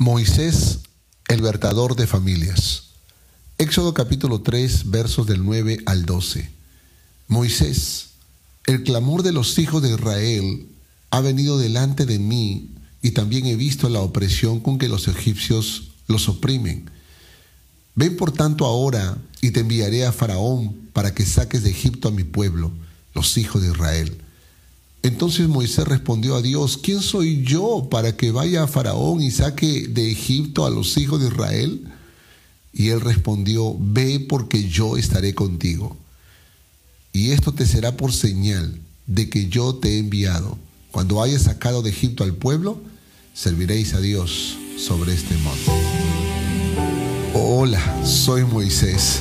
Moisés, el vertador de familias. Éxodo capítulo 3, versos del 9 al 12. Moisés, el clamor de los hijos de Israel ha venido delante de mí y también he visto la opresión con que los egipcios los oprimen. Ven por tanto ahora y te enviaré a Faraón para que saques de Egipto a mi pueblo, los hijos de Israel. Entonces Moisés respondió a Dios, ¿quién soy yo para que vaya a Faraón y saque de Egipto a los hijos de Israel? Y él respondió, ve porque yo estaré contigo. Y esto te será por señal de que yo te he enviado. Cuando hayas sacado de Egipto al pueblo, serviréis a Dios sobre este monte. Hola, soy Moisés.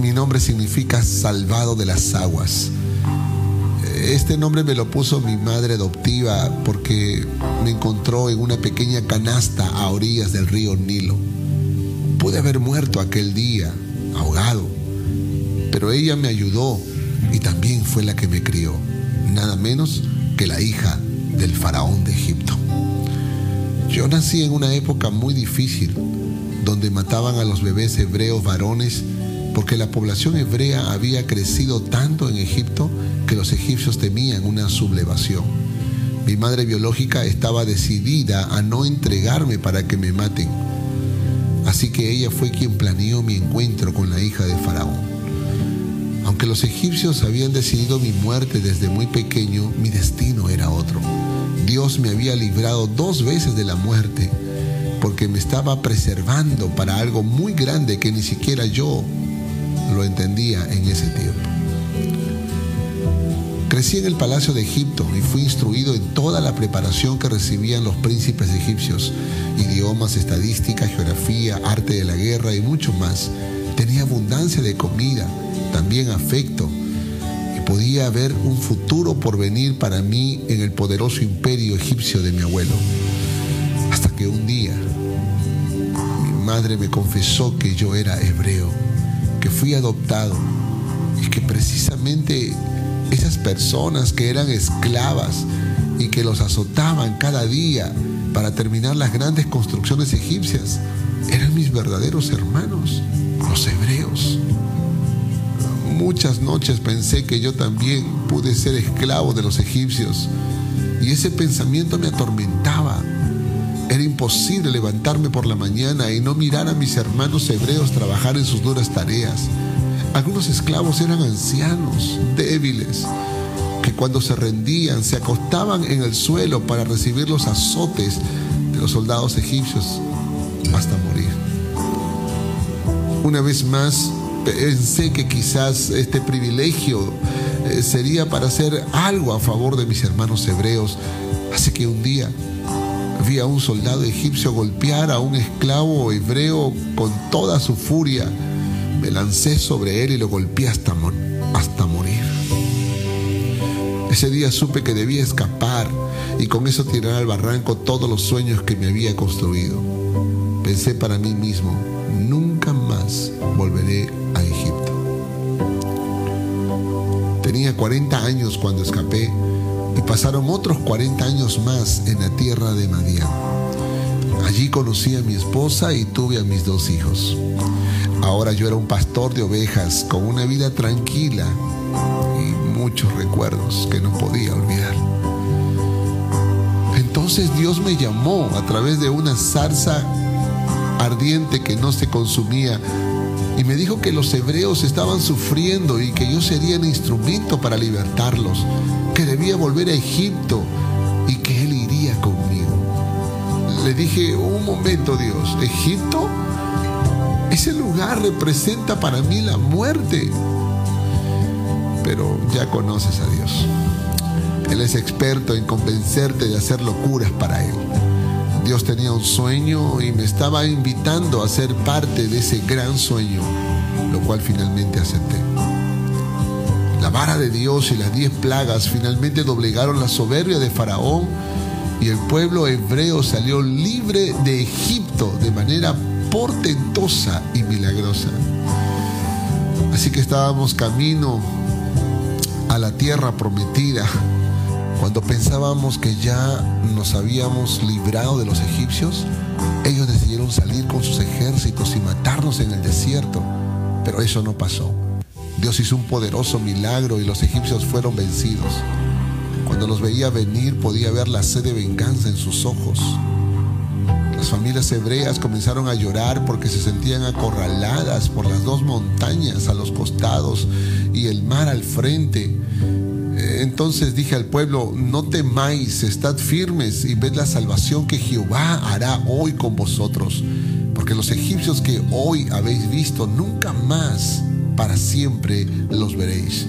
Mi nombre significa salvado de las aguas. Este nombre me lo puso mi madre adoptiva porque me encontró en una pequeña canasta a orillas del río Nilo. Pude haber muerto aquel día, ahogado, pero ella me ayudó y también fue la que me crió, nada menos que la hija del faraón de Egipto. Yo nací en una época muy difícil, donde mataban a los bebés hebreos varones porque la población hebrea había crecido tanto en Egipto que los egipcios temían una sublevación. Mi madre biológica estaba decidida a no entregarme para que me maten. Así que ella fue quien planeó mi encuentro con la hija de Faraón. Aunque los egipcios habían decidido mi muerte desde muy pequeño, mi destino era otro. Dios me había librado dos veces de la muerte porque me estaba preservando para algo muy grande que ni siquiera yo lo entendía en ese tiempo. Crecí en el palacio de Egipto y fui instruido en toda la preparación que recibían los príncipes egipcios, idiomas, estadística, geografía, arte de la guerra y mucho más. Tenía abundancia de comida, también afecto, y podía haber un futuro por venir para mí en el poderoso imperio egipcio de mi abuelo. Hasta que un día mi madre me confesó que yo era hebreo que fui adoptado y que precisamente esas personas que eran esclavas y que los azotaban cada día para terminar las grandes construcciones egipcias eran mis verdaderos hermanos, los hebreos. Muchas noches pensé que yo también pude ser esclavo de los egipcios y ese pensamiento me atormentaba era imposible levantarme por la mañana y no mirar a mis hermanos hebreos trabajar en sus duras tareas. Algunos esclavos eran ancianos, débiles, que cuando se rendían se acostaban en el suelo para recibir los azotes de los soldados egipcios hasta morir. Una vez más, pensé que quizás este privilegio eh, sería para hacer algo a favor de mis hermanos hebreos. Así que un día vi a un soldado egipcio golpear a un esclavo hebreo con toda su furia. Me lancé sobre él y lo golpeé hasta, hasta morir. Ese día supe que debía escapar y con eso tirar al barranco todos los sueños que me había construido. Pensé para mí mismo, nunca más volveré a Egipto. Tenía 40 años cuando escapé y pasaron otros 40 años más en la tierra de Madián. Allí conocí a mi esposa y tuve a mis dos hijos. Ahora yo era un pastor de ovejas con una vida tranquila y muchos recuerdos que no podía olvidar. Entonces Dios me llamó a través de una zarza ardiente que no se consumía y me dijo que los hebreos estaban sufriendo y que yo sería el instrumento para libertarlos, que debía volver a Egipto y que Él iría conmigo. Le dije, un momento Dios, ¿Egipto? Ese lugar representa para mí la muerte. Pero ya conoces a Dios. Él es experto en convencerte de hacer locuras para Él. Dios tenía un sueño y me estaba invitando a ser parte de ese gran sueño, lo cual finalmente acepté. La vara de Dios y las diez plagas finalmente doblegaron la soberbia de Faraón y el pueblo hebreo salió libre de Egipto de manera portentosa y milagrosa. Así que estábamos camino a la tierra prometida Cuando pensábamos que ya nos habíamos librado de los egipcios, ellos decidieron salir con sus ejércitos y matarnos en el desierto. Pero eso no pasó. Dios hizo un poderoso milagro y los egipcios fueron vencidos. Cuando los veía venir podía ver la sed de venganza en sus ojos. Las familias hebreas comenzaron a llorar porque se sentían acorraladas por las dos montañas a los costados y el mar al frente. Entonces dije al pueblo, no temáis, estad firmes y ved la salvación que Jehová hará hoy con vosotros, porque los egipcios que hoy habéis visto, nunca más para siempre los veréis.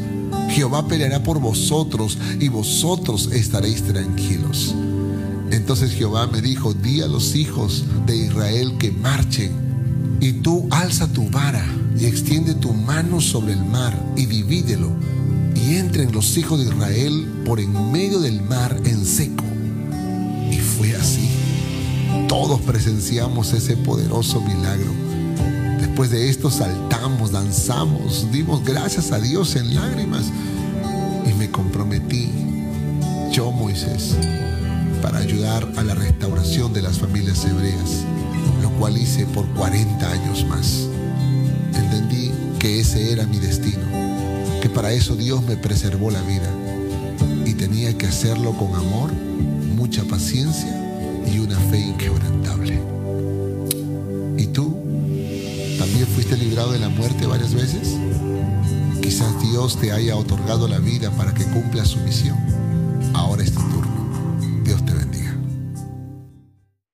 Jehová peleará por vosotros y vosotros estaréis tranquilos. Entonces Jehová me dijo, di a los hijos de Israel que marchen, y tú alza tu vara y extiende tu mano sobre el mar y divídelo, y entren los hijos de Israel por en medio del mar en seco. Y fue así. Todos presenciamos ese poderoso milagro. Después de esto saltamos, danzamos, dimos gracias a Dios en lágrimas y me comprometí, yo Moisés, para ayudar a la restauración de las familias hebreas, lo cual hice por 40 años más. Entendí que ese era mi destino, para eso Dios me preservó la vida y tenía que hacerlo con amor, mucha paciencia y una fe inquebrantable. ¿Y tú? ¿También fuiste librado de la muerte varias veces? Quizás Dios te haya otorgado la vida para que cumpla su misión. Ahora es